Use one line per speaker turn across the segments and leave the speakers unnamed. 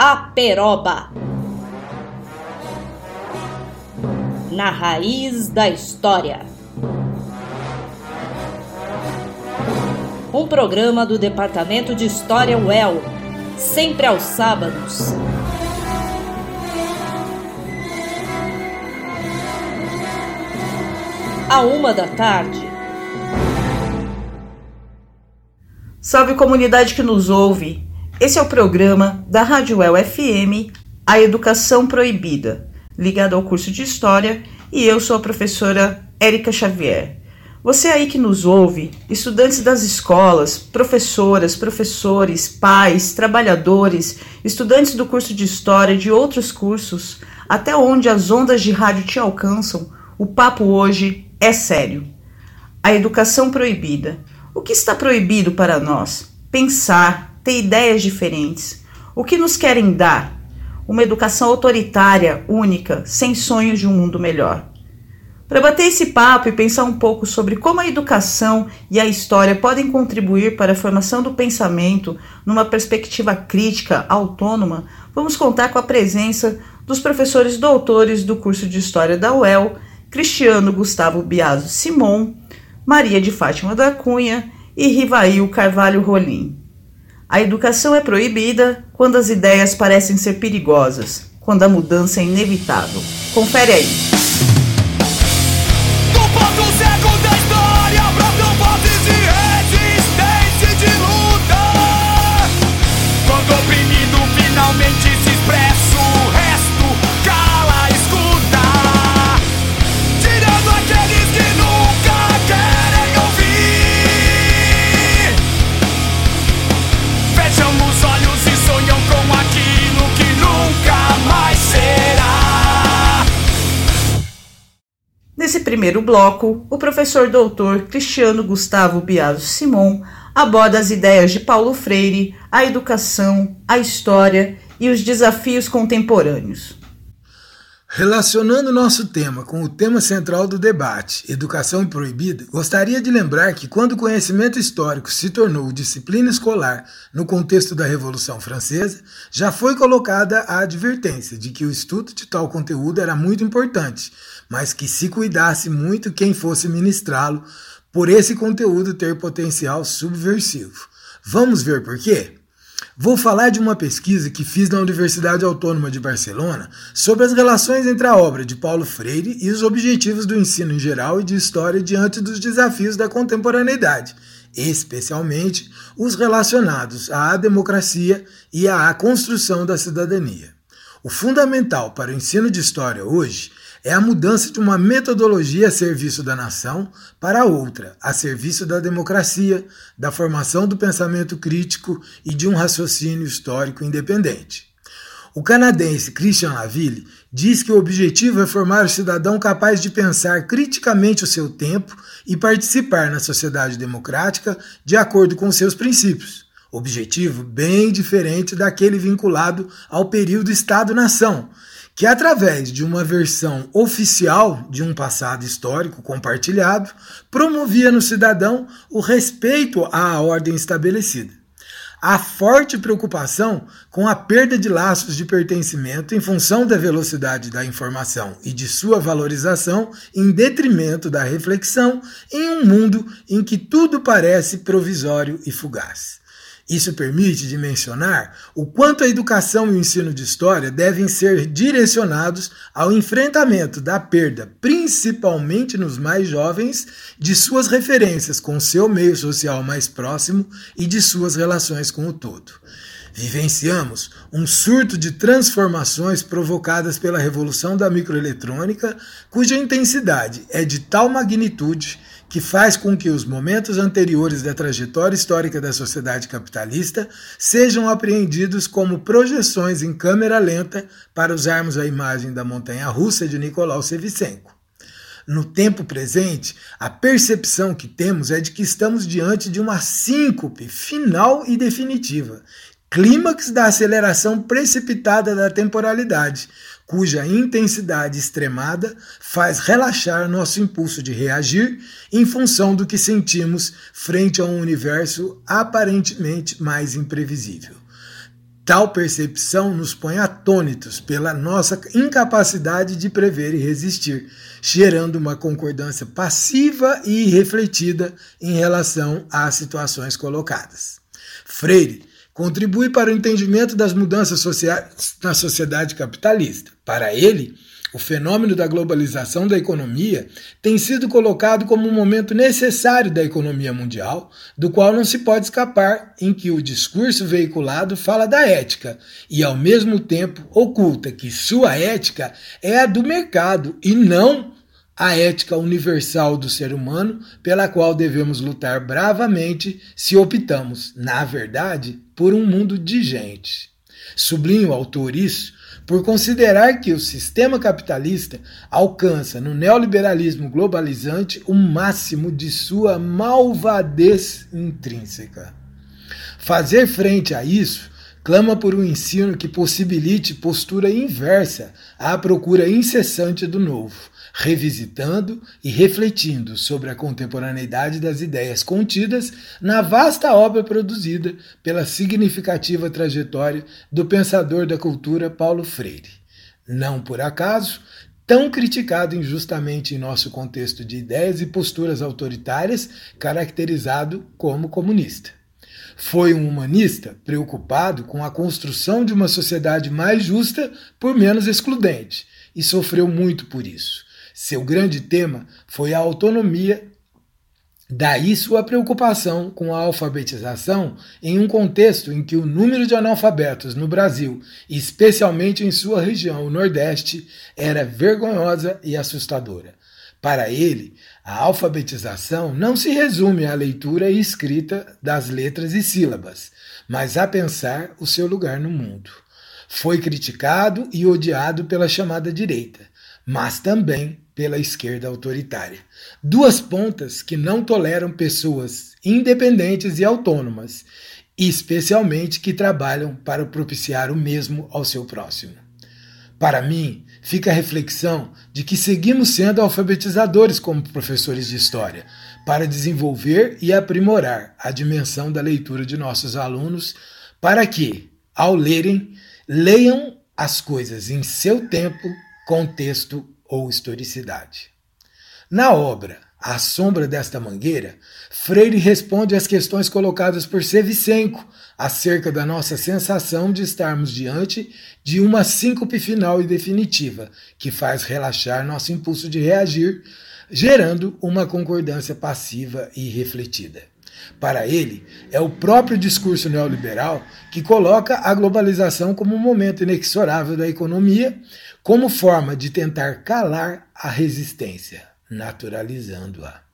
A Peroba. Na raiz da história. Um programa do Departamento de História UEL, sempre aos sábados. À uma da tarde.
Salve comunidade que nos ouve! Esse é o programa da Rádio El FM, A Educação Proibida, ligado ao curso de História, e eu sou a professora Érica Xavier. Você aí que nos ouve, estudantes das escolas, professoras, professores, pais, trabalhadores, estudantes do curso de História e de outros cursos, até onde as ondas de rádio te alcançam, o papo hoje é sério. A educação proibida o que está proibido para nós? Pensar, ter ideias diferentes. O que nos querem dar? Uma educação autoritária, única, sem sonhos de um mundo melhor. Para bater esse papo e pensar um pouco sobre como a educação e a história podem contribuir para a formação do pensamento numa perspectiva crítica, autônoma, vamos contar com a presença dos professores doutores do curso de História da UEL, Cristiano Gustavo Biaso Simon, Maria de Fátima da Cunha e Rivail Carvalho Rolim. A educação é proibida quando as ideias parecem ser perigosas, quando a mudança é inevitável. Confere aí. Primeiro bloco, o professor doutor Cristiano Gustavo Biaso Simon aborda as ideias de Paulo Freire, a educação, a história e os desafios contemporâneos.
Relacionando nosso tema com o tema central do debate, educação proibida, gostaria de lembrar que quando o conhecimento histórico se tornou disciplina escolar no contexto da Revolução Francesa, já foi colocada a advertência de que o estudo de tal conteúdo era muito importante, mas que se cuidasse muito quem fosse ministrá-lo, por esse conteúdo ter potencial subversivo. Vamos ver por quê? Vou falar de uma pesquisa que fiz na Universidade Autônoma de Barcelona sobre as relações entre a obra de Paulo Freire e os objetivos do ensino em geral e de história diante dos desafios da contemporaneidade, especialmente os relacionados à democracia e à construção da cidadania. O fundamental para o ensino de história hoje é a mudança de uma metodologia a serviço da nação para outra, a serviço da democracia, da formação do pensamento crítico e de um raciocínio histórico independente. O canadense Christian Laville diz que o objetivo é formar o cidadão capaz de pensar criticamente o seu tempo e participar na sociedade democrática de acordo com seus princípios. Objetivo bem diferente daquele vinculado ao período Estado-nação, que através de uma versão oficial de um passado histórico compartilhado, promovia no cidadão o respeito à ordem estabelecida. Há forte preocupação com a perda de laços de pertencimento em função da velocidade da informação e de sua valorização em detrimento da reflexão em um mundo em que tudo parece provisório e fugaz. Isso permite dimensionar o quanto a educação e o ensino de história devem ser direcionados ao enfrentamento da perda, principalmente nos mais jovens, de suas referências com seu meio social mais próximo e de suas relações com o todo. Vivenciamos um surto de transformações provocadas pela revolução da microeletrônica, cuja intensidade é de tal magnitude que faz com que os momentos anteriores da trajetória histórica da sociedade capitalista sejam apreendidos como projeções em câmera lenta para usarmos a imagem da montanha russa de Nicolau Sevicenko. No tempo presente, a percepção que temos é de que estamos diante de uma síncope final e definitiva, clímax da aceleração precipitada da temporalidade, cuja intensidade extremada faz relaxar nosso impulso de reagir em função do que sentimos frente a um universo aparentemente mais imprevisível. Tal percepção nos põe atônitos pela nossa incapacidade de prever e resistir, gerando uma concordância passiva e refletida em relação às situações colocadas. Freire contribui para o entendimento das mudanças sociais na sociedade capitalista. Para ele, o fenômeno da globalização da economia tem sido colocado como um momento necessário da economia mundial, do qual não se pode escapar, em que o discurso veiculado fala da ética e, ao mesmo tempo, oculta que sua ética é a do mercado e não a ética universal do ser humano, pela qual devemos lutar bravamente se optamos, na verdade, por um mundo de gente. Sublinho o autor isso por considerar que o sistema capitalista alcança no neoliberalismo globalizante o máximo de sua malvadez intrínseca. Fazer frente a isso clama por um ensino que possibilite postura inversa à procura incessante do novo, revisitando e refletindo sobre a contemporaneidade das ideias contidas na vasta obra produzida pela significativa trajetória do pensador da cultura Paulo Freire. Não por acaso, tão criticado injustamente em nosso contexto de ideias e posturas autoritárias, caracterizado como comunista. Foi um humanista preocupado com a construção de uma sociedade mais justa por menos excludente e sofreu muito por isso. Seu grande tema foi a autonomia, daí sua preocupação com a alfabetização em um contexto em que o número de analfabetos no Brasil, especialmente em sua região, o Nordeste, era vergonhosa e assustadora. Para ele, a alfabetização não se resume à leitura e escrita das letras e sílabas, mas a pensar o seu lugar no mundo. Foi criticado e odiado pela chamada direita, mas também pela esquerda autoritária. Duas pontas que não toleram pessoas independentes e autônomas, especialmente que trabalham para propiciar o mesmo ao seu próximo. Para mim, fica a reflexão de que seguimos sendo alfabetizadores como professores de história, para desenvolver e aprimorar a dimensão da leitura de nossos alunos, para que, ao lerem, leiam as coisas em seu tempo, contexto ou historicidade. Na obra A Sombra desta Mangueira, Freire responde às questões colocadas por Sevicenco acerca da nossa sensação de estarmos diante de uma síncope final e definitiva, que faz relaxar nosso impulso de reagir, gerando uma concordância passiva e refletida. Para ele, é o próprio discurso neoliberal que coloca a globalização como um momento inexorável da economia, como forma de tentar calar a resistência, naturalizando-a.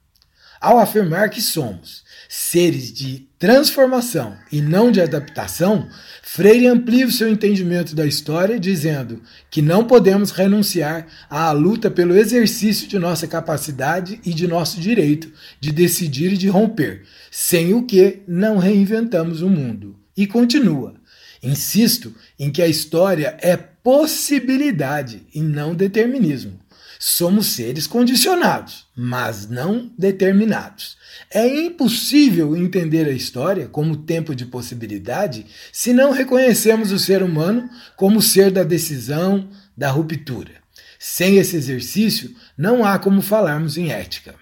Ao afirmar que somos seres de transformação e não de adaptação, Freire amplia o seu entendimento da história, dizendo que não podemos renunciar à luta pelo exercício de nossa capacidade e de nosso direito de decidir e de romper, sem o que não reinventamos o mundo. E continua. Insisto em que a história é possibilidade e não determinismo. Somos seres condicionados, mas não determinados. É impossível entender a história como tempo de possibilidade se não reconhecemos o ser humano como ser da decisão, da ruptura. Sem esse exercício, não há como falarmos em ética.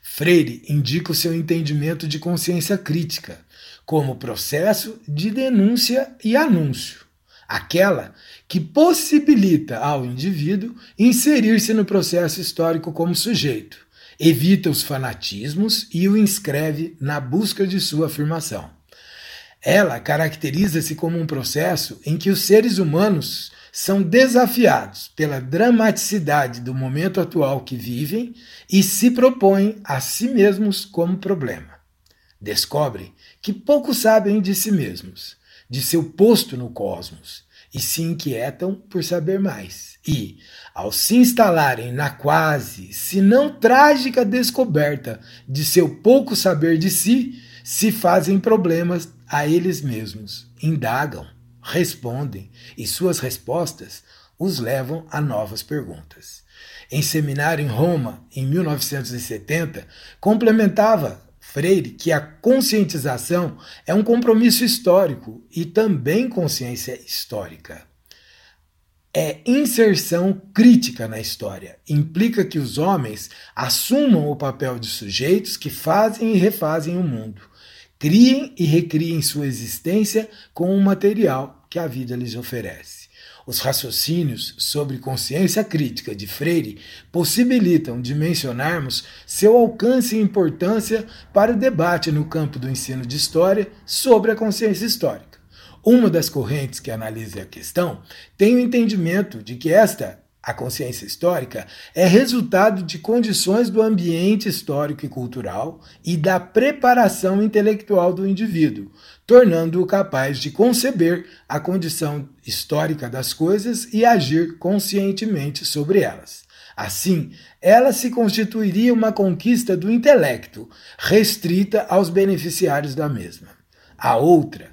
Freire indica o seu entendimento de consciência crítica como processo de denúncia e anúncio aquela que possibilita ao indivíduo inserir-se no processo histórico como sujeito, evita os fanatismos e o inscreve na busca de sua afirmação. Ela caracteriza-se como um processo em que os seres humanos são desafiados pela dramaticidade do momento atual que vivem e se propõem a si mesmos como problema. Descobrem que pouco sabem de si mesmos de seu posto no cosmos e se inquietam por saber mais. E, ao se instalarem na quase, se não trágica descoberta de seu pouco saber de si, se fazem problemas a eles mesmos, indagam, respondem, e suas respostas os levam a novas perguntas. Em seminário em Roma, em 1970, complementava Freire que a conscientização é um compromisso histórico e também consciência histórica. É inserção crítica na história. Implica que os homens assumam o papel de sujeitos que fazem e refazem o mundo, criem e recriem sua existência com o material que a vida lhes oferece. Os raciocínios sobre consciência crítica de Freire possibilitam dimensionarmos seu alcance e importância para o debate no campo do ensino de história sobre a consciência histórica. Uma das correntes que analisa a questão tem o entendimento de que esta a consciência histórica é resultado de condições do ambiente histórico e cultural e da preparação intelectual do indivíduo, tornando-o capaz de conceber a condição histórica das coisas e agir conscientemente sobre elas. Assim, ela se constituiria uma conquista do intelecto, restrita aos beneficiários da mesma. A outra,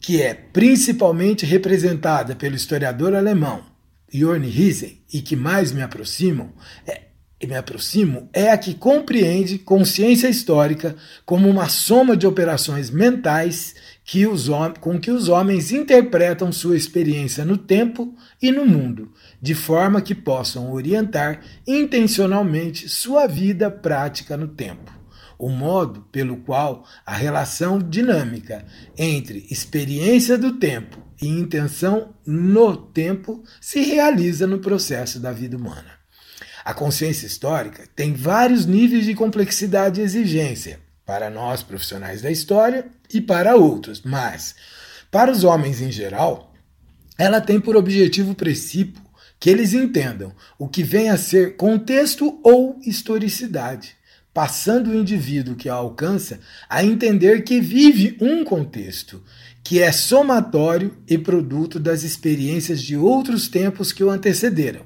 que é principalmente representada pelo historiador alemão Jorn Riesen e que mais me aproximam, é, me aproximo é a que compreende consciência histórica como uma soma de operações mentais que os, com que os homens interpretam sua experiência no tempo e no mundo, de forma que possam orientar intencionalmente sua vida prática no tempo o modo pelo qual a relação dinâmica entre experiência do tempo e intenção no tempo se realiza no processo da vida humana. A consciência histórica tem vários níveis de complexidade e exigência para nós profissionais da história e para outros, mas para os homens em geral, ela tem por objetivo princípio que eles entendam o que vem a ser contexto ou historicidade passando o indivíduo que a alcança a entender que vive um contexto, que é somatório e produto das experiências de outros tempos que o antecederam,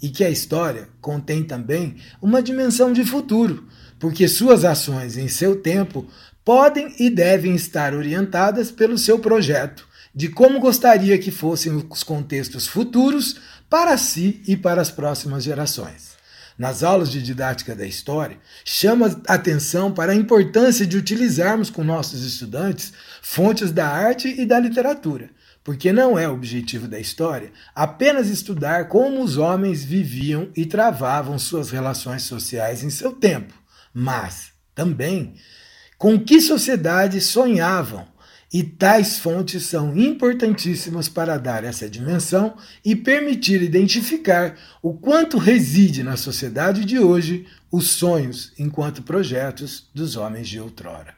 e que a história contém também uma dimensão de futuro, porque suas ações em seu tempo podem e devem estar orientadas pelo seu projeto de como gostaria que fossem os contextos futuros para si e para as próximas gerações nas aulas de didática da história, chama atenção para a importância de utilizarmos com nossos estudantes fontes da arte e da literatura, porque não é objetivo da história apenas estudar como os homens viviam e travavam suas relações sociais em seu tempo, mas também com que sociedade sonhavam e tais fontes são importantíssimas para dar essa dimensão e permitir identificar o quanto reside na sociedade de hoje os sonhos enquanto projetos dos homens de outrora.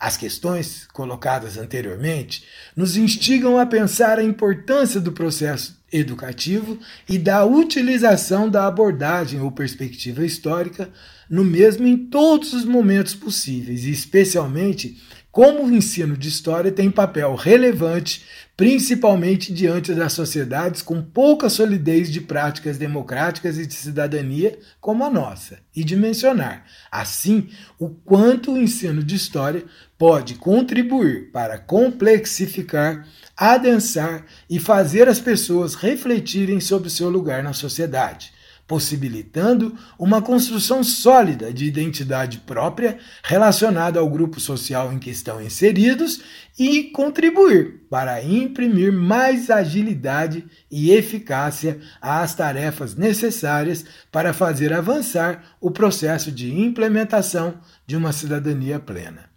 As questões colocadas anteriormente nos instigam a pensar a importância do processo educativo e da utilização da abordagem ou perspectiva histórica no mesmo em todos os momentos possíveis, e especialmente como o ensino de história tem papel relevante, principalmente diante das sociedades com pouca solidez de práticas democráticas e de cidadania como a nossa, e de mencionar, assim, o quanto o ensino de história pode contribuir para complexificar, adensar e fazer as pessoas refletirem sobre o seu lugar na sociedade possibilitando uma construção sólida de identidade própria relacionada ao grupo social em que estão inseridos e contribuir para imprimir mais agilidade e eficácia às tarefas necessárias para fazer avançar o processo de implementação de uma cidadania plena.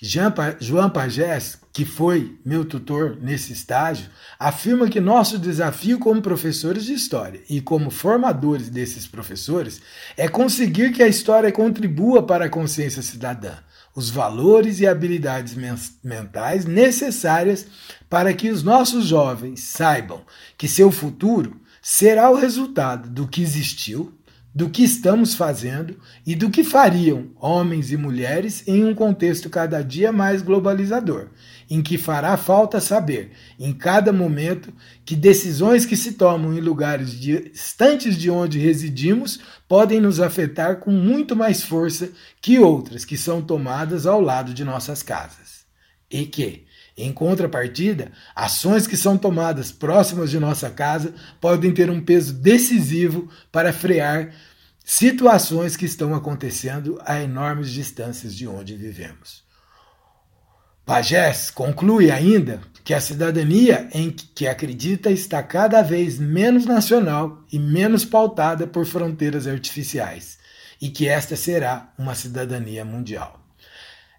João Pagés, que foi meu tutor nesse estágio, afirma que nosso desafio como professores de história e como formadores desses professores é conseguir que a história contribua para a consciência cidadã, os valores e habilidades mentais necessárias para que os nossos jovens saibam que seu futuro será o resultado do que existiu, do que estamos fazendo e do que fariam homens e mulheres em um contexto cada dia mais globalizador, em que fará falta saber, em cada momento, que decisões que se tomam em lugares distantes de onde residimos podem nos afetar com muito mais força que outras que são tomadas ao lado de nossas casas. E que, em contrapartida, ações que são tomadas próximas de nossa casa podem ter um peso decisivo para frear situações que estão acontecendo a enormes distâncias de onde vivemos. Pagés conclui ainda que a cidadania em que acredita está cada vez menos nacional e menos pautada por fronteiras artificiais, e que esta será uma cidadania mundial.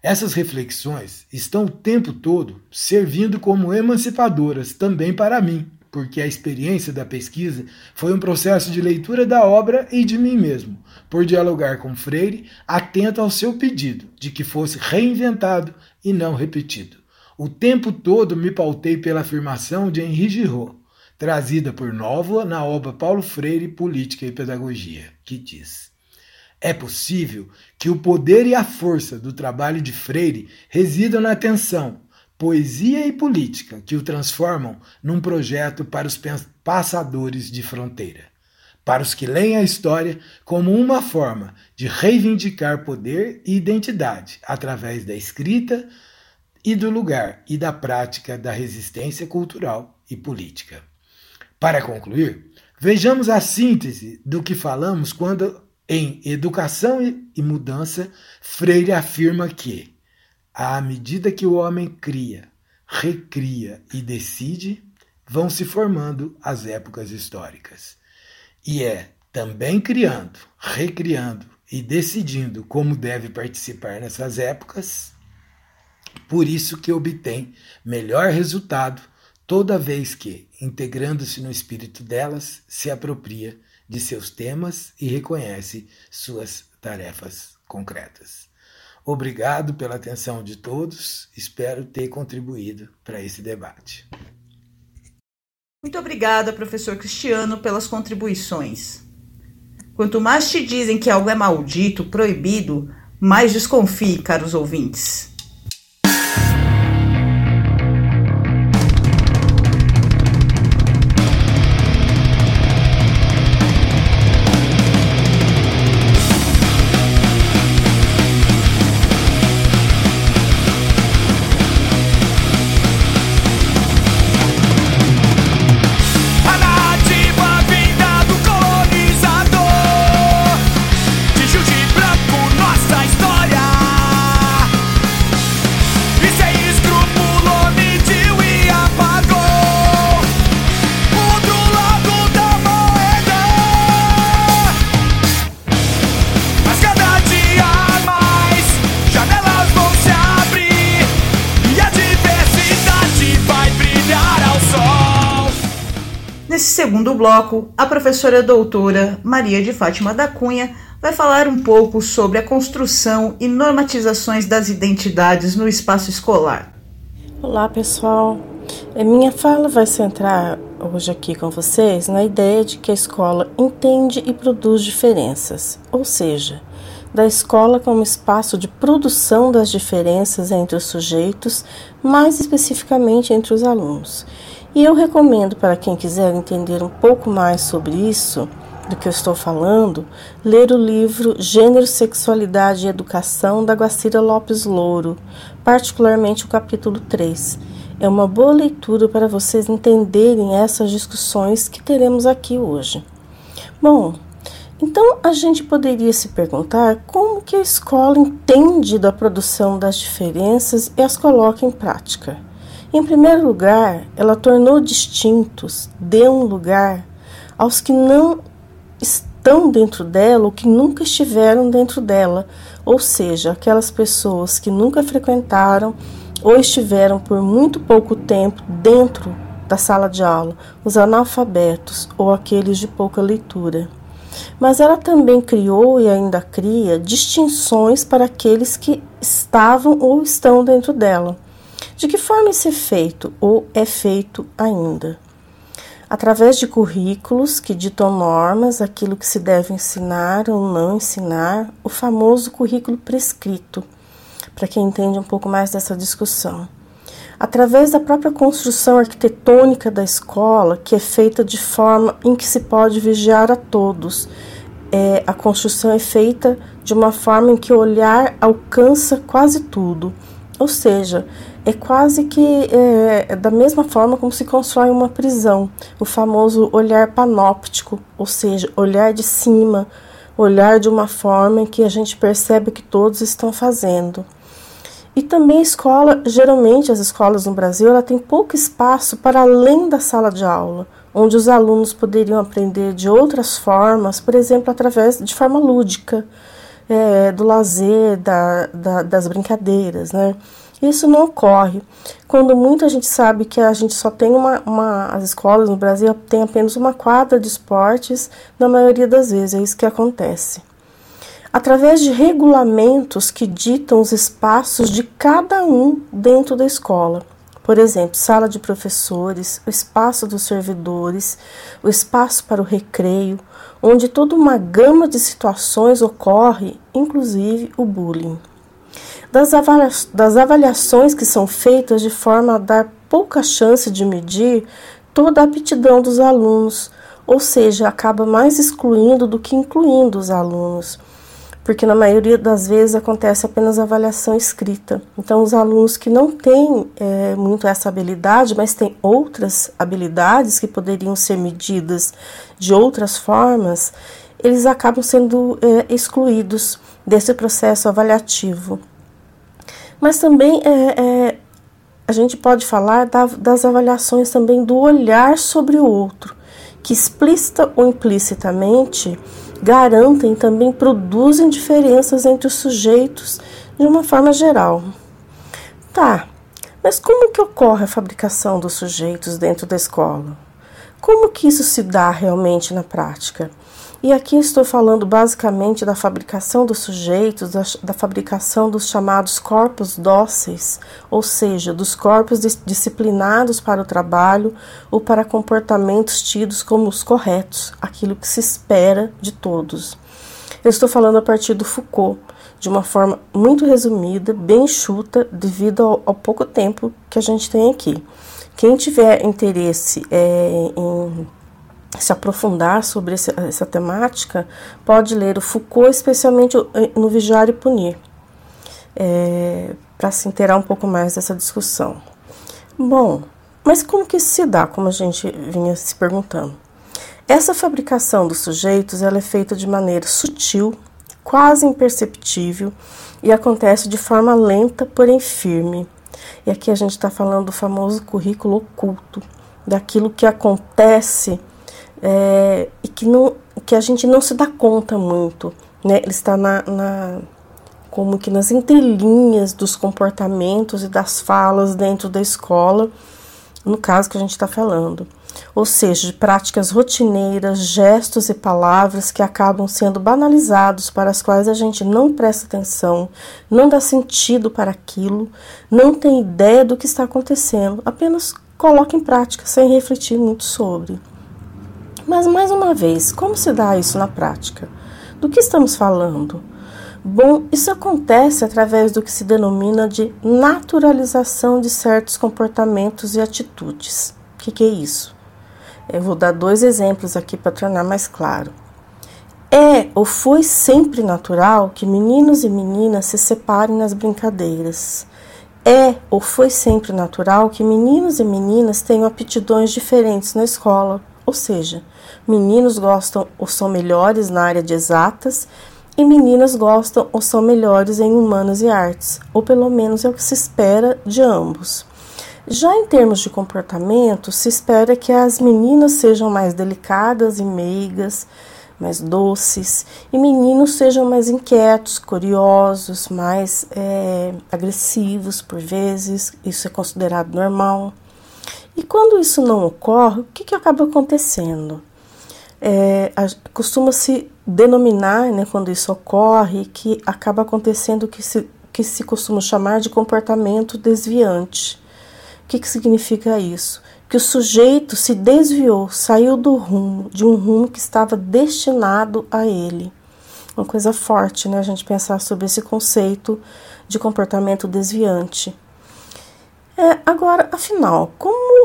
Essas reflexões estão o tempo todo servindo como emancipadoras também para mim, porque a experiência da pesquisa foi um processo de leitura da obra e de mim mesmo, por dialogar com Freire, atento ao seu pedido de que fosse reinventado e não repetido. O tempo todo me pautei pela afirmação de Henri Giraud, trazida por Nóvoa na obra Paulo Freire, Política e Pedagogia, que diz: É possível que o poder e a força do trabalho de Freire residam na atenção, poesia e política que o transformam num projeto para os passadores de fronteira, para os que leem a história como uma forma de reivindicar poder e identidade através da escrita e do lugar e da prática da resistência cultural e política. Para concluir, vejamos a síntese do que falamos quando, em Educação e Mudança, Freire afirma que à medida que o homem cria, recria e decide, vão se formando as épocas históricas. E é também criando, recriando e decidindo como deve participar nessas épocas, por isso que obtém melhor resultado toda vez que, integrando-se no espírito delas, se apropria de seus temas e reconhece suas tarefas concretas. Obrigado pela atenção de todos. Espero ter contribuído para esse debate.
Muito obrigada, professor Cristiano, pelas contribuições. Quanto mais te dizem que algo é maldito, proibido, mais desconfie, caros ouvintes. Bloco, a professora doutora Maria de Fátima da Cunha vai falar um pouco sobre a construção e normatizações das identidades no espaço escolar.
Olá, pessoal. A minha fala vai centrar hoje aqui com vocês na ideia de que a escola entende e produz diferenças, ou seja, da escola como espaço de produção das diferenças entre os sujeitos, mais especificamente entre os alunos. E eu recomendo para quem quiser entender um pouco mais sobre isso, do que eu estou falando, ler o livro Gênero, Sexualidade e Educação da Guacira Lopes Louro, particularmente o capítulo 3. É uma boa leitura para vocês entenderem essas discussões que teremos aqui hoje. Bom, então a gente poderia se perguntar como que a escola entende da produção das diferenças e as coloca em prática. Em primeiro lugar, ela tornou distintos, deu um lugar aos que não estão dentro dela ou que nunca estiveram dentro dela, ou seja, aquelas pessoas que nunca frequentaram ou estiveram por muito pouco tempo dentro da sala de aula, os analfabetos ou aqueles de pouca leitura. Mas ela também criou e ainda cria distinções para aqueles que estavam ou estão dentro dela de que forma isso é feito ou é feito ainda? Através de currículos que ditam normas, aquilo que se deve ensinar ou não ensinar, o famoso currículo prescrito, para quem entende um pouco mais dessa discussão. Através da própria construção arquitetônica da escola, que é feita de forma em que se pode vigiar a todos, é, a construção é feita de uma forma em que o olhar alcança quase tudo, ou seja, é quase que é, é, da mesma forma como se constrói uma prisão, o famoso olhar panóptico, ou seja, olhar de cima, olhar de uma forma em que a gente percebe que todos estão fazendo. E também escola, geralmente as escolas no Brasil, ela tem pouco espaço para além da sala de aula, onde os alunos poderiam aprender de outras formas, por exemplo, através de forma lúdica, é, do lazer, da, da, das brincadeiras, né? Isso não ocorre quando muita gente sabe que a gente só tem uma, uma, as escolas no Brasil tem apenas uma quadra de esportes, na maioria das vezes é isso que acontece. Através de regulamentos que ditam os espaços de cada um dentro da escola. Por exemplo, sala de professores, o espaço dos servidores, o espaço para o recreio, onde toda uma gama de situações ocorre, inclusive o bullying das, avalia das avaliações que são feitas de forma a dar pouca chance de medir toda a aptidão dos alunos, ou seja, acaba mais excluindo do que incluindo os alunos, porque na maioria das vezes acontece apenas avaliação escrita. Então, os alunos que não têm é, muito essa habilidade, mas têm outras habilidades que poderiam ser medidas de outras formas, eles acabam sendo é, excluídos desse processo avaliativo. Mas também é, é, a gente pode falar da, das avaliações também do olhar sobre o outro, que explícita ou implicitamente garantem também produzem diferenças entre os sujeitos de uma forma geral. Tá, mas como que ocorre a fabricação dos sujeitos dentro da escola? Como que isso se dá realmente na prática? E aqui estou falando basicamente da fabricação dos sujeitos, da, da, fabricação dos chamados corpos dóceis, ou seja, dos corpos disciplinados para o trabalho ou para comportamentos tidos como os corretos, aquilo que se espera de todos. Eu estou falando a partir do Foucault, de uma forma muito resumida, bem chuta, devido ao, ao pouco tempo que a gente tem aqui. Quem tiver interesse é, em se aprofundar sobre esse, essa temática, pode ler o Foucault, especialmente no Vigiar e Punir, é, para se inteirar um pouco mais dessa discussão. Bom, mas como que isso se dá, como a gente vinha se perguntando? Essa fabricação dos sujeitos ela é feita de maneira sutil, quase imperceptível e acontece de forma lenta, porém firme. E aqui a gente está falando do famoso currículo oculto, daquilo que acontece é, e que, não, que a gente não se dá conta muito. Né? Ele está na, na, como que nas entrelinhas dos comportamentos e das falas dentro da escola, no caso que a gente está falando. Ou seja, de práticas rotineiras, gestos e palavras que acabam sendo banalizados, para as quais a gente não presta atenção, não dá sentido para aquilo, não tem ideia do que está acontecendo, apenas coloca em prática sem refletir muito sobre. Mas, mais uma vez, como se dá isso na prática? Do que estamos falando? Bom, isso acontece através do que se denomina de naturalização de certos comportamentos e atitudes. O que, que é isso? Eu vou dar dois exemplos aqui para tornar mais claro. É ou foi sempre natural que meninos e meninas se separem nas brincadeiras. É ou foi sempre natural que meninos e meninas tenham aptidões diferentes na escola, ou seja, Meninos gostam ou são melhores na área de exatas e meninas gostam ou são melhores em humanas e artes, ou pelo menos é o que se espera de ambos. Já em termos de comportamento, se espera que as meninas sejam mais delicadas e meigas, mais doces, e meninos sejam mais inquietos, curiosos, mais é, agressivos por vezes, isso é considerado normal. E quando isso não ocorre, o que, que acaba acontecendo? É, costuma-se denominar, né, quando isso ocorre, que acaba acontecendo o que se, que se costuma chamar de comportamento desviante. O que, que significa isso? Que o sujeito se desviou, saiu do rumo, de um rumo que estava destinado a ele. Uma coisa forte, né, a gente pensar sobre esse conceito de comportamento desviante. É, agora, afinal, como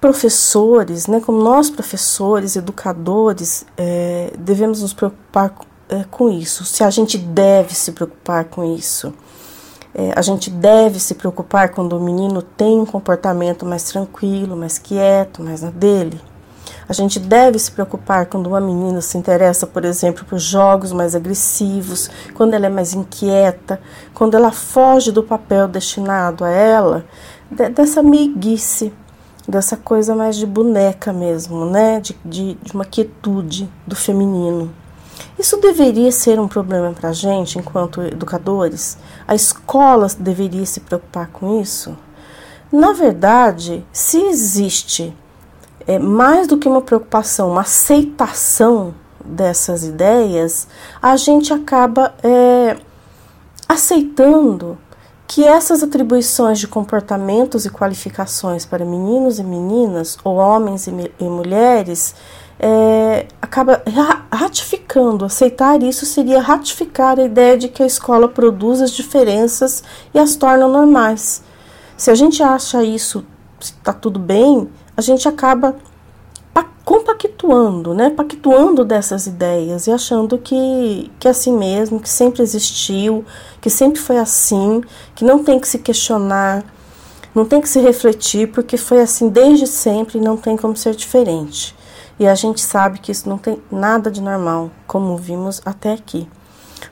professores, né, como nós professores, educadores, é, devemos nos preocupar é, com isso. Se a gente deve se preocupar com isso, é, a gente deve se preocupar quando o menino tem um comportamento mais tranquilo, mais quieto, mais na dele. A gente deve se preocupar quando uma menina se interessa, por exemplo, por jogos mais agressivos, quando ela é mais inquieta, quando ela foge do papel destinado a ela, dessa meiguice, dessa coisa mais de boneca mesmo, né? De, de, de uma quietude do feminino. Isso deveria ser um problema para a gente, enquanto educadores? A escola deveria se preocupar com isso? Na verdade, se existe é, mais do que uma preocupação, uma aceitação dessas ideias, a gente acaba é, aceitando que essas atribuições de comportamentos e qualificações para meninos e meninas, ou homens e, e mulheres, é, acaba ratificando. Aceitar isso seria ratificar a ideia de que a escola produz as diferenças e as torna normais. Se a gente acha isso está tudo bem, a gente acaba compactuando, né? Pactuando dessas ideias e achando que, que é assim mesmo, que sempre existiu, que sempre foi assim, que não tem que se questionar, não tem que se refletir, porque foi assim desde sempre e não tem como ser diferente. E a gente sabe que isso não tem nada de normal, como vimos até aqui.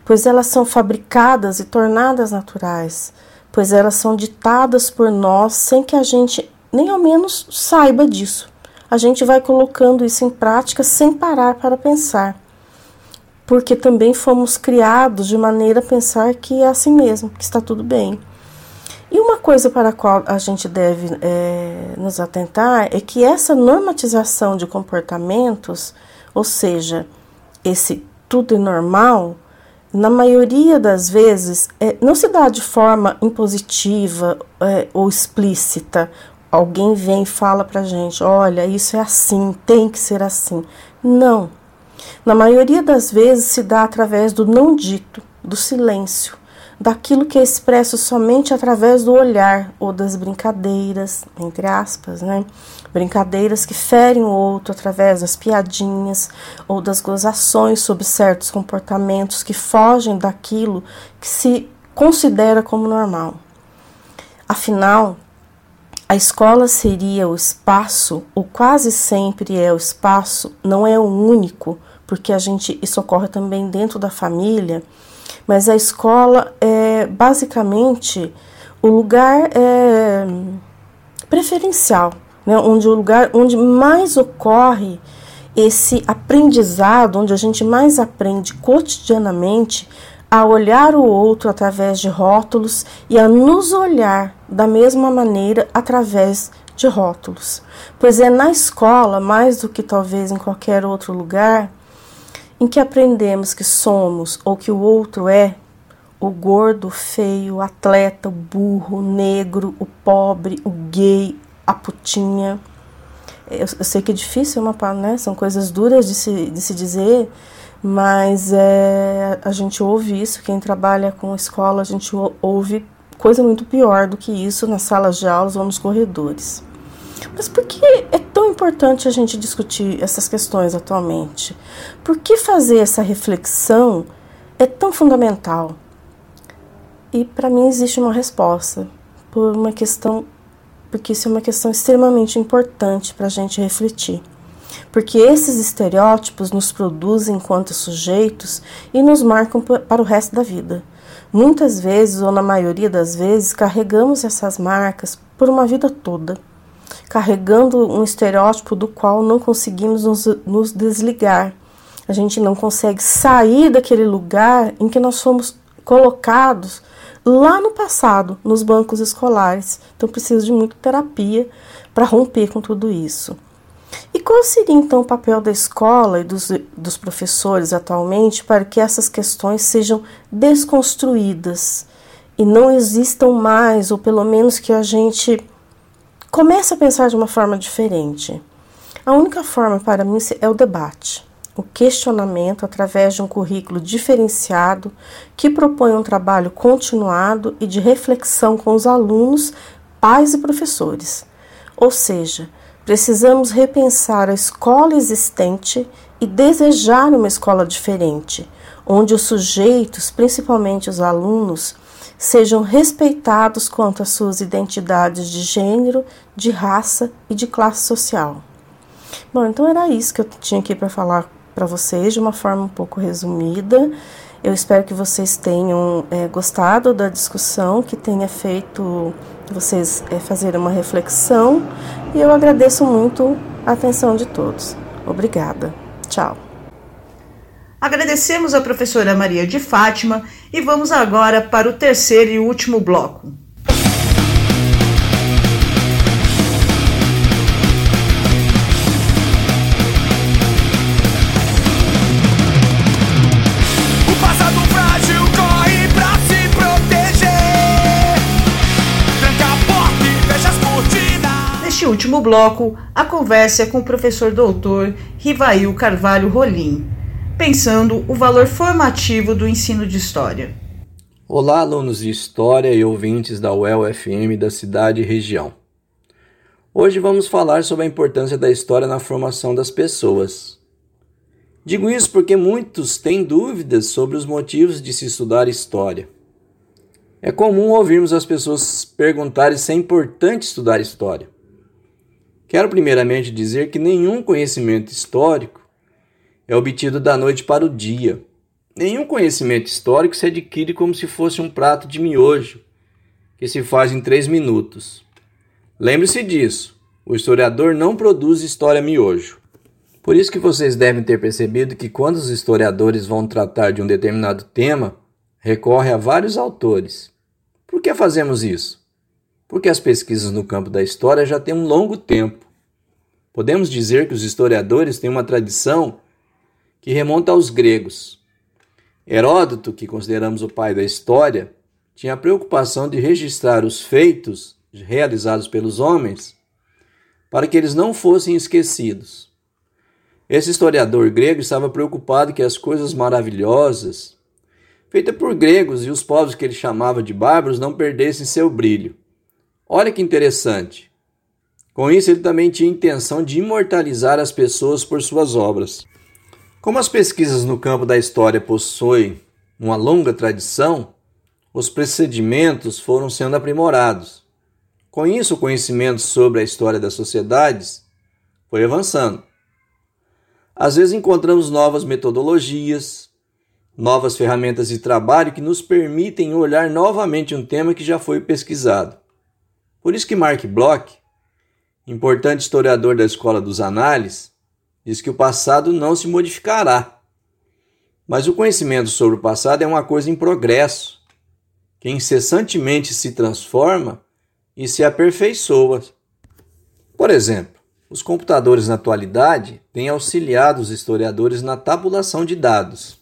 Pois elas são fabricadas e tornadas naturais, pois elas são ditadas por nós sem que a gente nem ao menos saiba disso. A gente vai colocando isso em prática sem parar para pensar. Porque também fomos criados de maneira a pensar que é assim mesmo, que está tudo bem. E uma coisa para a qual a gente deve é, nos atentar é que essa normatização de comportamentos, ou seja, esse tudo é normal, na maioria das vezes é, não se dá de forma impositiva é, ou explícita alguém vem e fala pra gente: olha, isso é assim, tem que ser assim. Não. Na maioria das vezes se dá através do não dito, do silêncio, daquilo que é expresso somente através do olhar ou das brincadeiras, entre aspas, né? Brincadeiras que ferem o outro através das piadinhas ou das gozações sobre certos comportamentos que fogem daquilo que se considera como normal. Afinal, a escola seria o espaço, ou quase sempre é o espaço, não é o único, porque a gente isso ocorre também dentro da família, mas a escola é basicamente o lugar é, preferencial, né, onde o lugar onde mais ocorre esse aprendizado, onde a gente mais aprende cotidianamente a olhar o outro através de rótulos e a nos olhar da mesma maneira através de rótulos. Pois é na escola, mais do que talvez em qualquer outro lugar, em que aprendemos que somos ou que o outro é o gordo, o feio, o atleta, o burro, o negro, o pobre, o gay, a putinha. Eu, eu sei que é difícil, é uma, né? são coisas duras de se, de se dizer, mas é, a gente ouve isso, quem trabalha com escola, a gente ouve coisa muito pior do que isso nas salas de aulas ou nos corredores. Mas por que é tão importante a gente discutir essas questões atualmente? Por que fazer essa reflexão é tão fundamental? E para mim existe uma resposta por uma questão, porque isso é uma questão extremamente importante para a gente refletir porque esses estereótipos nos produzem enquanto sujeitos e nos marcam para o resto da vida. Muitas vezes, ou na maioria das vezes, carregamos essas marcas por uma vida toda, carregando um estereótipo do qual não conseguimos nos, nos desligar. A gente não consegue sair daquele lugar em que nós fomos colocados lá no passado, nos bancos escolares. Então, preciso de muita terapia para romper com tudo isso. E qual seria então o papel da escola e dos, dos professores atualmente para que essas questões sejam desconstruídas e não existam mais, ou pelo menos que a gente comece a pensar de uma forma diferente? A única forma para mim é o debate, o questionamento através de um currículo diferenciado que propõe um trabalho continuado e de reflexão com os alunos, pais e professores. Ou seja, Precisamos repensar a escola existente e desejar uma escola diferente, onde os sujeitos, principalmente os alunos, sejam respeitados quanto às suas identidades de gênero, de raça e de classe social. Bom, então era isso que eu tinha aqui para falar para vocês de uma forma um pouco resumida. Eu espero que vocês tenham é, gostado da discussão, que tenha feito vocês é, fazerem uma reflexão e eu agradeço muito a atenção de todos. Obrigada. Tchau.
Agradecemos a professora Maria de Fátima e vamos agora para o terceiro e último bloco. Último bloco, a conversa com o professor doutor Rivail Carvalho Rolim, pensando o valor formativo do ensino de História.
Olá, alunos de História e ouvintes da UEL FM da cidade e região. Hoje vamos falar sobre a importância da história na formação das pessoas. Digo isso porque muitos têm dúvidas sobre os motivos de se estudar história. É comum ouvirmos as pessoas perguntarem se é importante estudar história. Quero primeiramente dizer que nenhum conhecimento histórico é obtido da noite para o dia. Nenhum conhecimento histórico se adquire como se fosse um prato de miojo, que se faz em três minutos. Lembre-se disso: o historiador não produz história miojo. Por isso que vocês devem ter percebido que quando os historiadores vão tratar de um determinado tema, recorre a vários autores. Por que fazemos isso? Porque as pesquisas no campo da história já têm um longo tempo. Podemos dizer que os historiadores têm uma tradição que remonta aos gregos. Heródoto, que consideramos o pai da história, tinha a preocupação de registrar os feitos realizados pelos homens para que eles não fossem esquecidos. Esse historiador grego estava preocupado que as coisas maravilhosas, feitas por gregos e os povos que ele chamava de bárbaros, não perdessem seu brilho. Olha que interessante. Com isso, ele também tinha intenção de imortalizar as pessoas por suas obras. Como as pesquisas no campo da história possuem uma longa tradição, os procedimentos foram sendo aprimorados. Com isso, o conhecimento sobre a história das sociedades foi avançando. Às vezes encontramos novas metodologias, novas ferramentas de trabalho que nos permitem olhar novamente um tema que já foi pesquisado. Por isso que Mark Bloch, importante historiador da Escola dos Análises, diz que o passado não se modificará. Mas o conhecimento sobre o passado é uma coisa em progresso, que incessantemente se transforma e se aperfeiçoa. Por exemplo, os computadores na atualidade têm auxiliado os historiadores na tabulação de dados.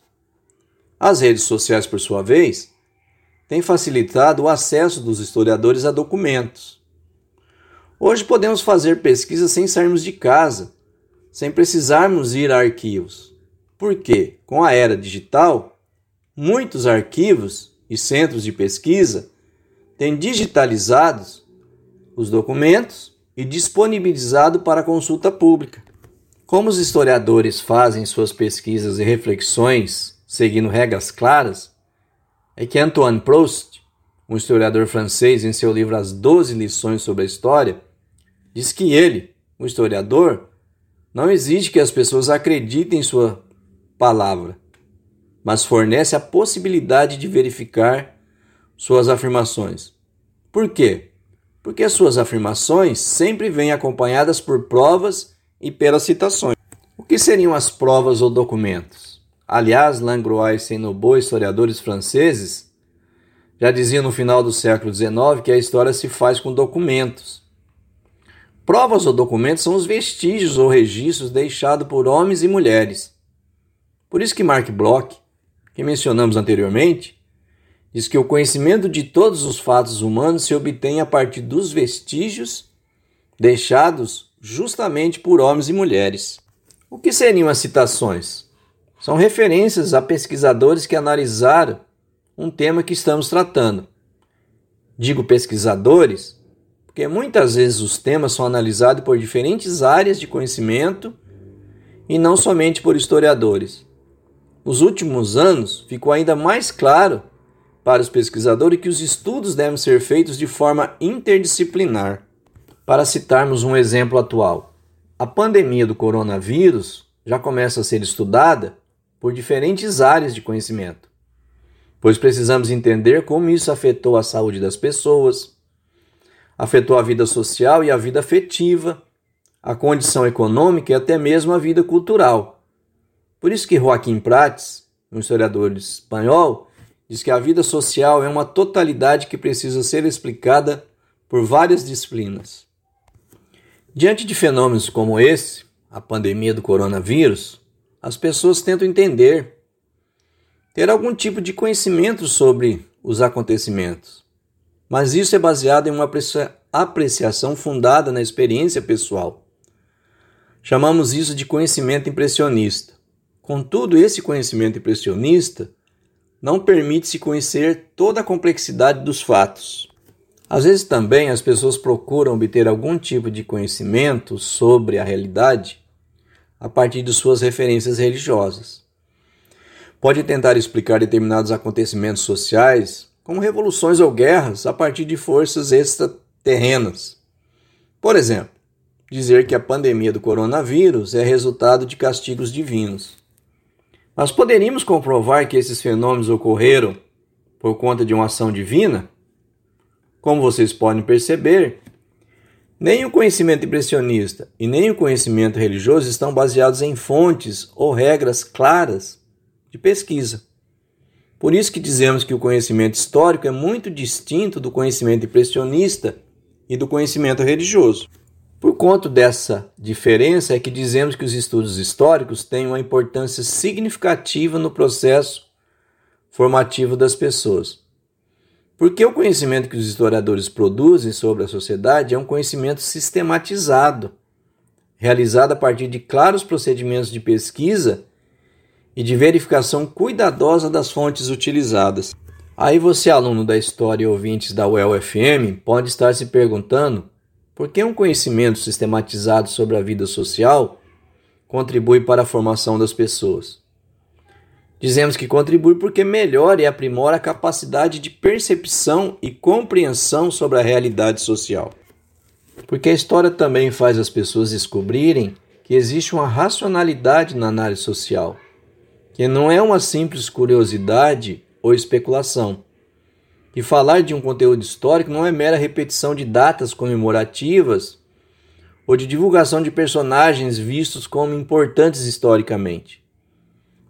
As redes sociais, por sua vez, tem facilitado o acesso dos historiadores a documentos. Hoje podemos fazer pesquisa sem sairmos de casa, sem precisarmos ir a arquivos. Porque, com a era digital, muitos arquivos e centros de pesquisa têm digitalizados os documentos e disponibilizado para consulta pública. Como os historiadores fazem suas pesquisas e reflexões seguindo regras claras, é que Antoine Proust, um historiador francês, em seu livro As Doze Lições sobre a História, diz que ele, o historiador, não exige que as pessoas acreditem em sua palavra, mas fornece a possibilidade de verificar suas afirmações. Por quê? Porque as suas afirmações sempre vêm acompanhadas por provas e pelas citações. O que seriam as provas ou documentos? Aliás, Langlois e Senobo, historiadores franceses, já diziam no final do século XIX que a história se faz com documentos. Provas ou documentos são os vestígios ou registros deixados por homens e mulheres. Por isso que Mark Bloch, que mencionamos anteriormente, diz que o conhecimento de todos os fatos humanos se obtém a partir dos vestígios deixados justamente por homens e mulheres. O que seriam as citações? São referências a pesquisadores que analisaram um tema que estamos tratando. Digo pesquisadores porque muitas vezes os temas são analisados por diferentes áreas de conhecimento e não somente por historiadores. Nos últimos anos, ficou ainda mais claro para os pesquisadores que os estudos devem ser feitos de forma interdisciplinar. Para citarmos um exemplo atual, a pandemia do coronavírus já começa a ser estudada por diferentes áreas de conhecimento, pois precisamos entender como isso afetou a saúde das pessoas, afetou a vida social e a vida afetiva, a condição econômica e até mesmo a vida cultural. Por isso que Joaquim Prates, um historiador espanhol, diz que a vida social é uma totalidade que precisa ser explicada por várias disciplinas. Diante de fenômenos como esse, a pandemia do coronavírus, as pessoas tentam entender, ter algum tipo de conhecimento sobre os acontecimentos. Mas isso é baseado em uma apreciação fundada na experiência pessoal. Chamamos isso de conhecimento impressionista. Contudo, esse conhecimento impressionista não permite se conhecer toda a complexidade dos fatos. Às vezes também as pessoas procuram obter algum tipo de conhecimento sobre a realidade a partir de suas referências religiosas. Pode tentar explicar determinados acontecimentos sociais, como revoluções ou guerras, a partir de forças extraterrenas. Por exemplo, dizer que a pandemia do coronavírus é resultado de castigos divinos. Mas poderíamos comprovar que esses fenômenos ocorreram por conta de uma ação divina? Como vocês podem perceber, nem o conhecimento impressionista e nem o conhecimento religioso estão baseados em fontes ou regras claras de pesquisa. Por isso que dizemos que o conhecimento histórico é muito distinto do conhecimento impressionista e do conhecimento religioso. Por conta dessa diferença é que dizemos que os estudos históricos têm uma importância significativa no processo formativo das pessoas. Porque o conhecimento que os historiadores produzem sobre a sociedade é um conhecimento sistematizado, realizado a partir de claros procedimentos de pesquisa e de verificação cuidadosa das fontes utilizadas. Aí você, aluno da História e ouvintes da UEL-FM, pode estar se perguntando por que um conhecimento sistematizado sobre a vida social contribui para a formação das pessoas. Dizemos que contribui porque melhora e aprimora a capacidade de percepção e compreensão sobre a realidade social. Porque a história também faz as pessoas descobrirem que existe uma racionalidade na análise social, que não é uma simples curiosidade ou especulação. E falar de um conteúdo histórico não é mera repetição de datas comemorativas ou de divulgação de personagens vistos como importantes historicamente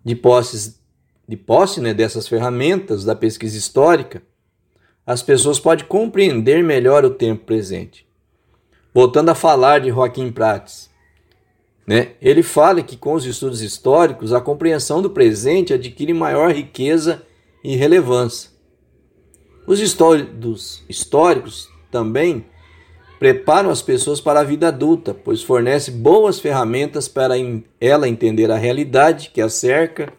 de, posses, de posse né, dessas ferramentas da pesquisa histórica, as pessoas podem compreender melhor o tempo presente. Voltando a falar de Joaquim Prates, né, ele fala que com os estudos históricos a compreensão do presente adquire maior riqueza e relevância. Os estudos históricos também preparam as pessoas para a vida adulta, pois fornece boas ferramentas para ela entender a realidade que a cerca,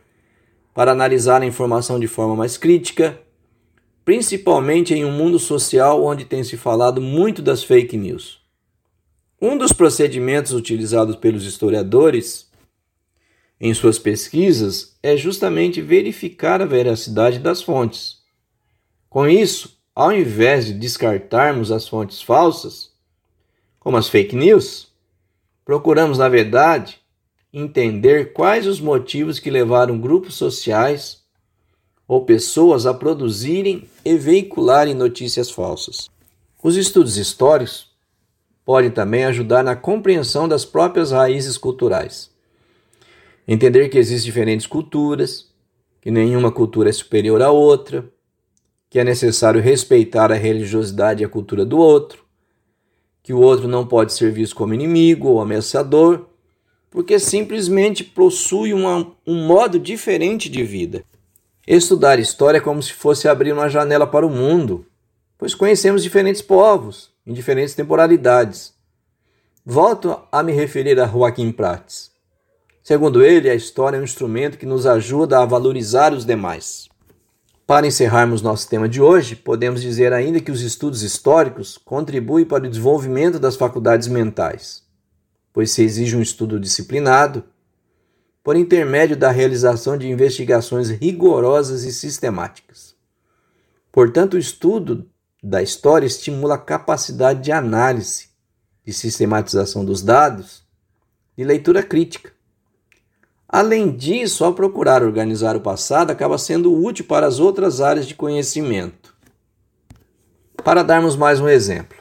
para analisar a informação de forma mais crítica, principalmente em um mundo social onde tem se falado muito das fake news. Um dos procedimentos utilizados pelos historiadores em suas pesquisas é justamente verificar a veracidade das fontes. Com isso, ao invés de descartarmos as fontes falsas, como as fake news, procuramos, na verdade, entender quais os motivos que levaram grupos sociais ou pessoas a produzirem e veicularem notícias falsas. Os estudos históricos podem também ajudar na compreensão das próprias raízes culturais. Entender que existem diferentes culturas, que nenhuma cultura é superior à outra, que é necessário respeitar a religiosidade e a cultura do outro, que o outro não pode ser visto como inimigo ou ameaçador, porque simplesmente possui uma, um modo diferente de vida. Estudar história é como se fosse abrir uma janela para o mundo, pois conhecemos diferentes povos em diferentes temporalidades. Volto a me referir a Joaquim Prates. Segundo ele, a história é um instrumento que nos ajuda a valorizar os demais. Para encerrarmos nosso tema de hoje, podemos dizer ainda que os estudos históricos contribuem para o desenvolvimento das faculdades mentais, pois se exige um estudo disciplinado, por intermédio da realização de investigações rigorosas e sistemáticas. Portanto, o estudo da história estimula a capacidade de análise, de sistematização dos dados de leitura crítica. Além disso, ao procurar organizar o passado, acaba sendo útil para as outras áreas de conhecimento. Para darmos mais um exemplo,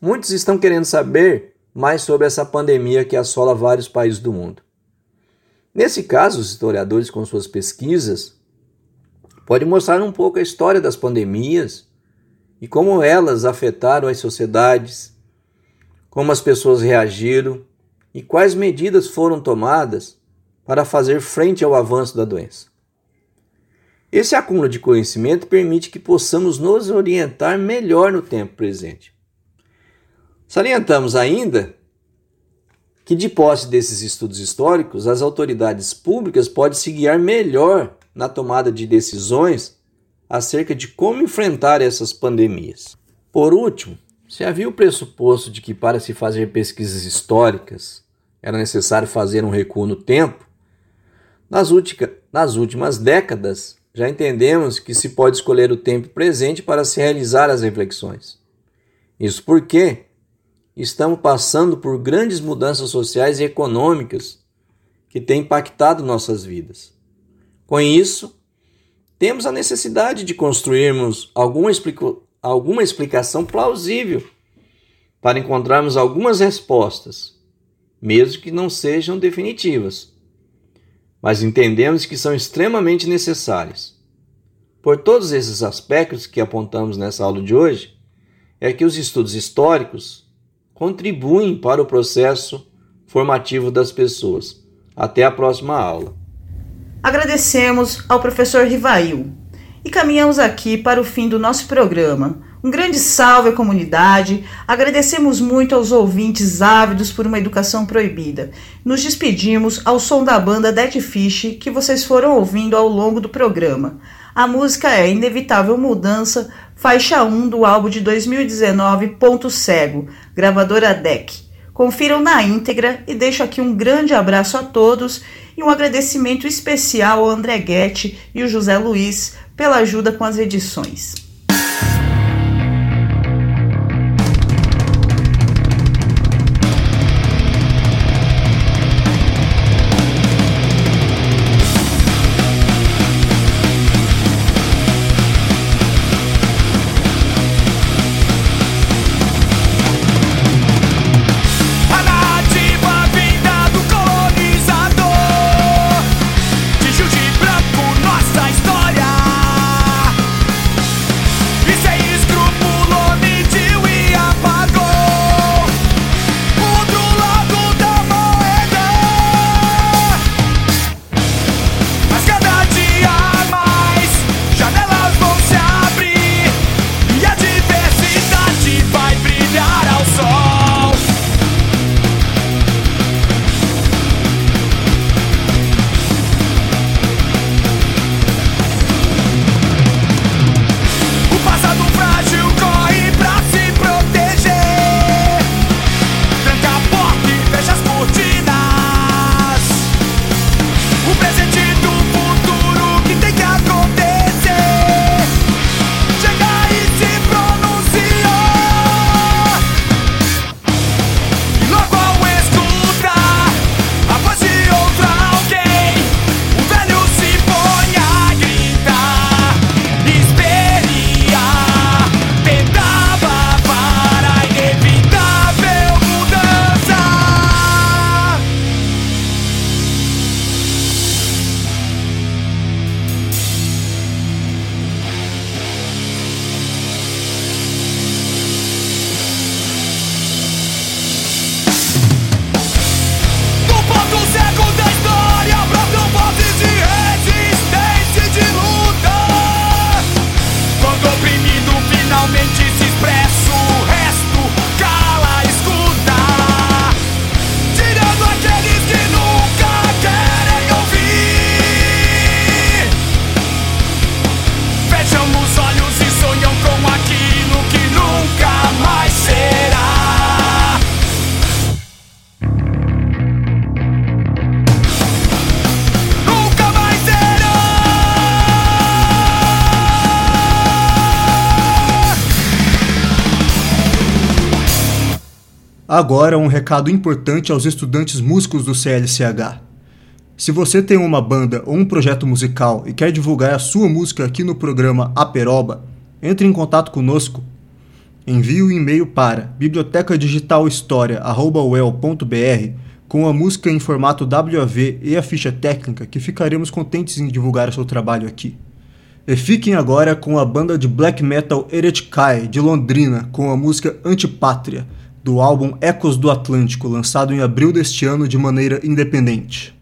muitos estão querendo saber mais sobre essa pandemia que assola vários países do mundo. Nesse caso, os historiadores, com suas pesquisas, podem mostrar um pouco a história das pandemias e como elas afetaram as sociedades, como as pessoas reagiram e quais medidas foram tomadas para fazer frente ao avanço da doença. Esse acúmulo de conhecimento permite que possamos nos orientar melhor no tempo presente. Salientamos ainda que, de posse desses estudos históricos, as autoridades públicas podem se guiar melhor na tomada de decisões acerca de como enfrentar essas pandemias. Por último, se havia o pressuposto de que para se fazer pesquisas históricas era necessário fazer um recuo no tempo, nas, nas últimas décadas já entendemos que se pode escolher o tempo presente para se realizar as reflexões. Isso porque estamos passando por grandes mudanças sociais e econômicas que têm impactado nossas vidas. Com isso, temos a necessidade de construirmos alguma, alguma explicação plausível para encontrarmos algumas respostas, mesmo que não sejam definitivas. Mas entendemos que são extremamente necessárias. Por todos esses aspectos que apontamos nessa aula de hoje, é que os estudos históricos contribuem para o processo formativo das pessoas. Até a próxima aula.
Agradecemos ao professor Rivail e caminhamos aqui para o fim do nosso programa. Um grande salve à comunidade. Agradecemos muito aos ouvintes ávidos por uma educação proibida. Nos despedimos ao som da banda Dead Fish que vocês foram ouvindo ao longo do programa. A música é Inevitável Mudança, faixa 1 do álbum de 2019 Ponto Cego, gravadora DEC. Confiram na íntegra e deixo aqui um grande abraço a todos e um agradecimento especial ao André Guetti e o José Luiz pela ajuda com as edições.
Agora, um recado importante aos estudantes músicos do CLCH. Se você tem uma banda ou um projeto musical e quer divulgar a sua música aqui no programa Aperoba, entre em contato conosco. Envie o um e-mail para bibliotecadigitalhistoria.br com a música em formato WAV e a ficha técnica que ficaremos contentes em divulgar o seu trabalho aqui. E fiquem agora com a banda de black metal Eretkai de Londrina com a música Antipátria, do álbum Ecos do Atlântico, lançado em abril deste ano de maneira independente.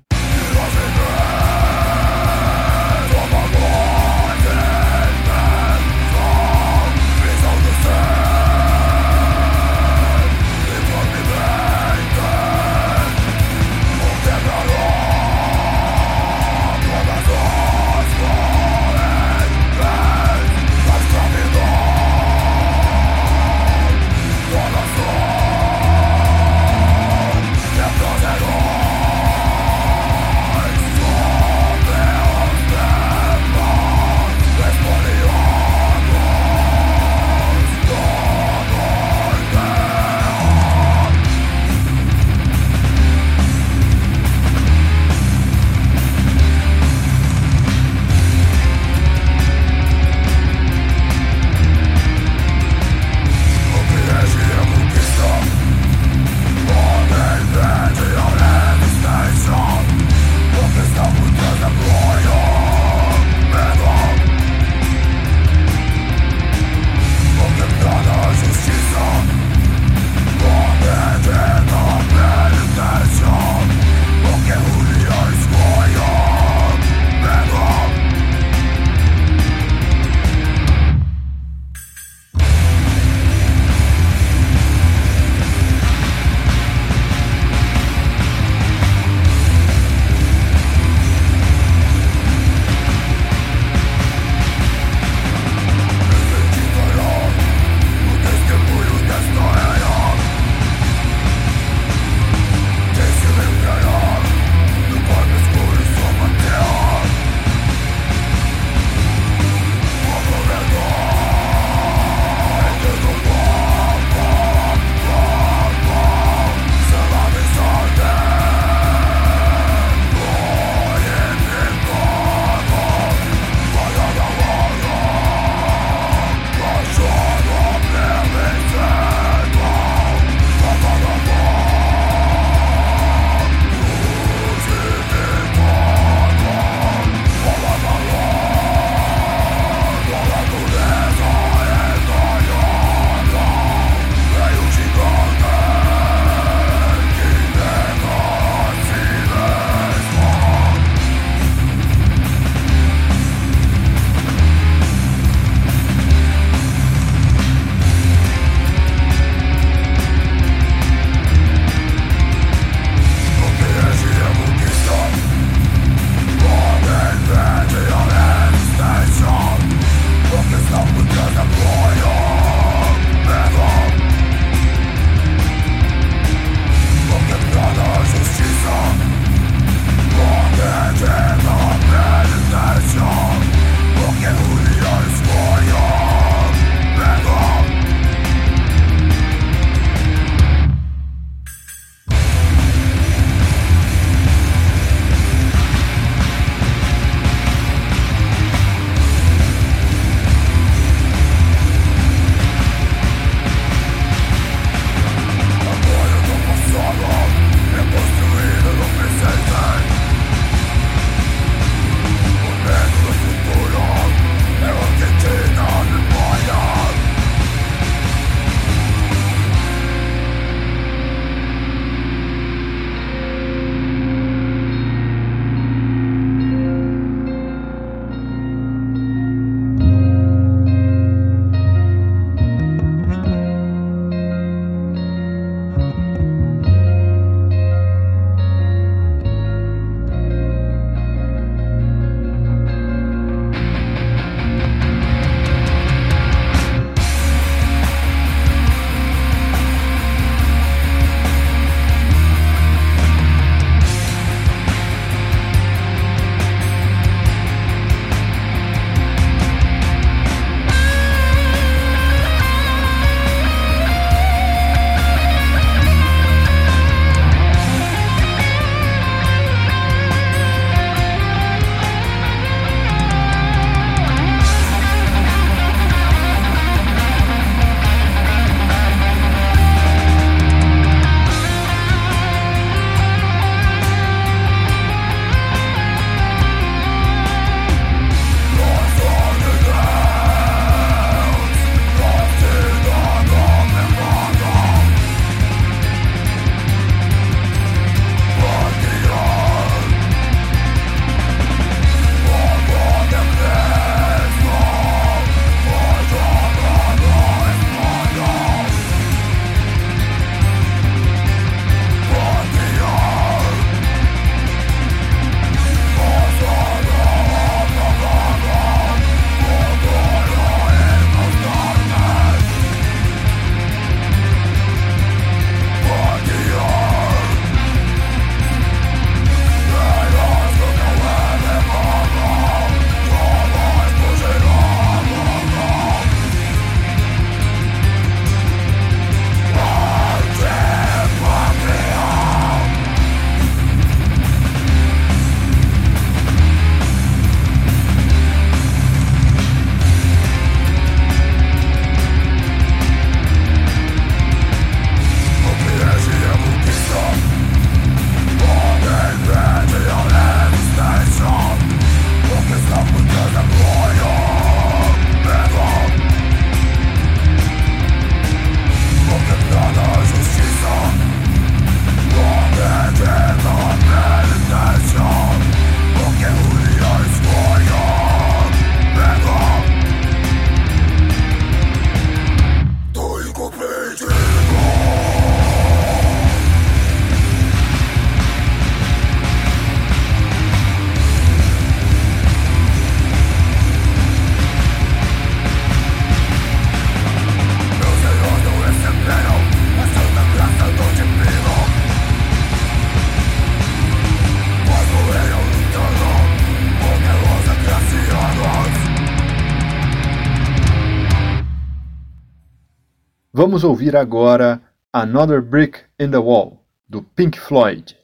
Vamos ouvir agora Another Brick in the Wall, do Pink Floyd.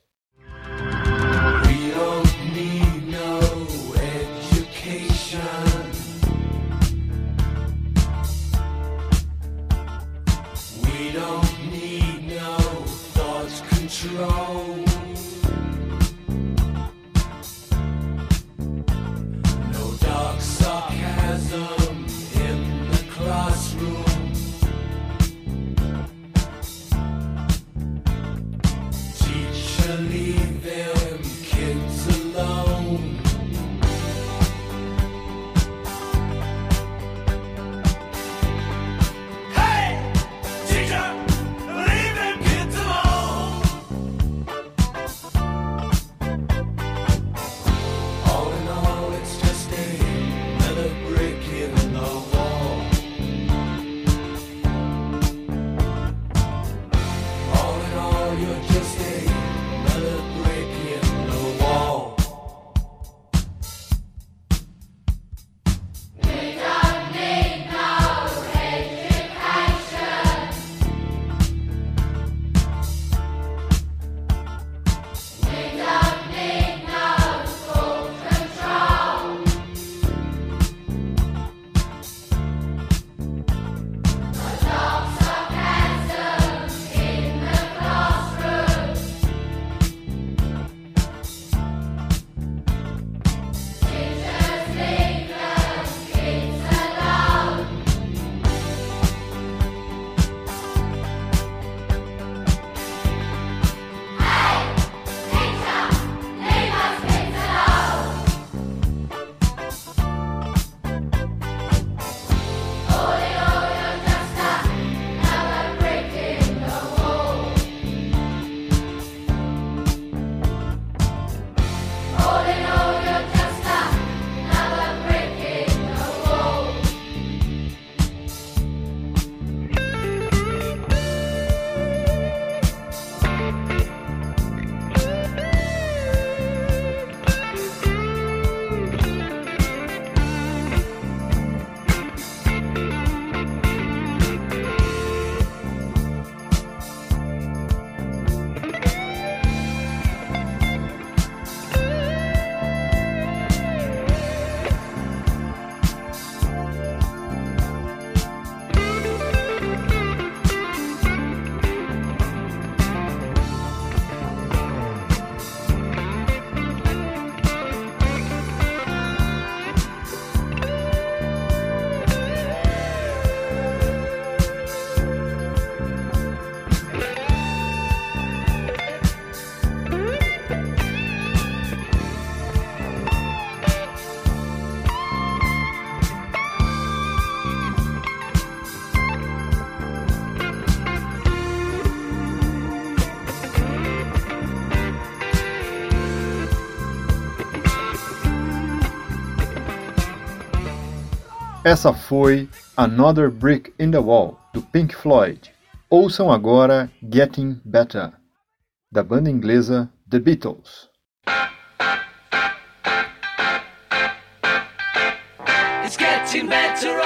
Essa foi Another Brick in the Wall, do Pink Floyd. Ouçam agora Getting Better, da banda inglesa The Beatles. It's getting better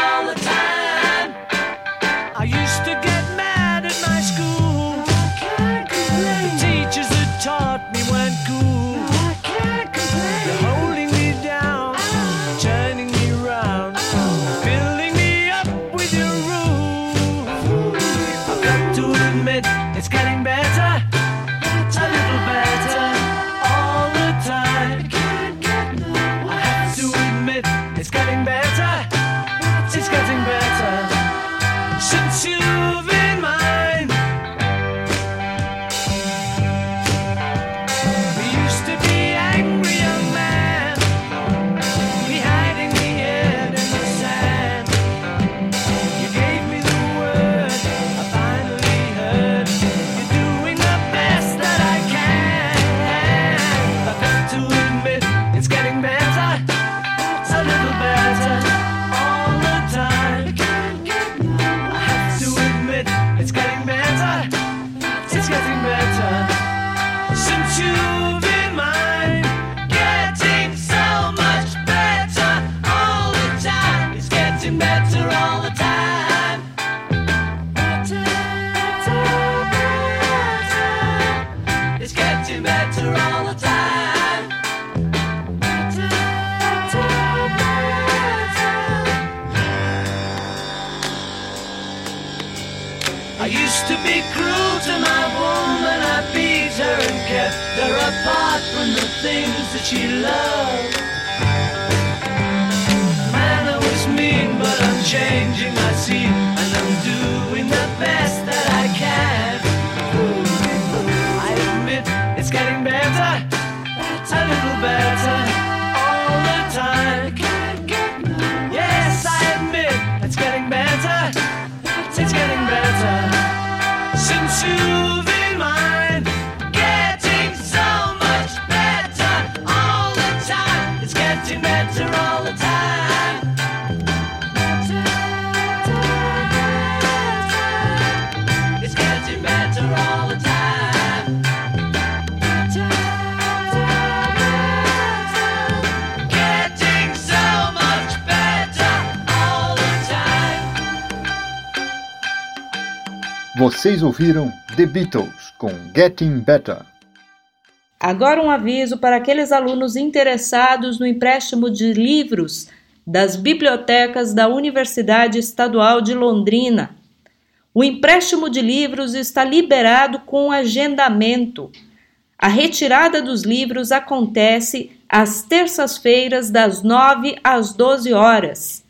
Vocês ouviram The Beatles com Getting Better.
Agora um aviso para aqueles alunos interessados no empréstimo de livros das bibliotecas da Universidade Estadual de Londrina. O empréstimo de livros está liberado com agendamento. A retirada dos livros acontece às terças-feiras, das 9 às 12 horas.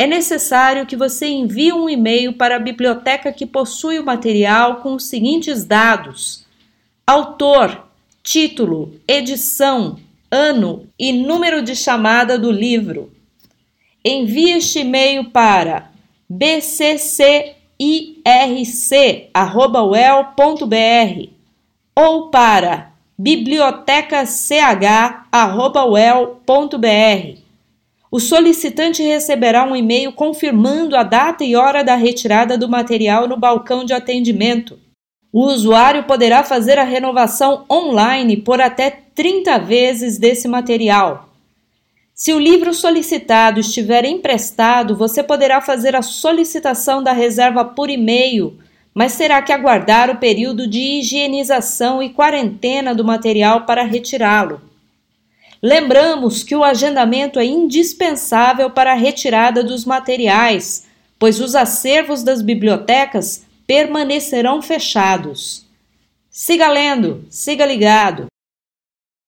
É necessário que você envie um e-mail para a biblioteca que possui o material com os seguintes dados: autor, título, edição, ano e número de chamada do livro. Envie este e-mail para bccirc@wel.br ou para bibliotecach@wel.br. O solicitante receberá um e-mail confirmando a data e hora da retirada do material no balcão de atendimento. O usuário poderá fazer a renovação online por até 30 vezes desse material. Se o livro solicitado estiver emprestado, você poderá fazer a solicitação da reserva por e-mail, mas terá que aguardar o período de higienização e quarentena do material para retirá-lo. Lembramos que o agendamento é indispensável para a retirada dos materiais, pois os acervos das bibliotecas permanecerão fechados. Siga lendo, siga ligado.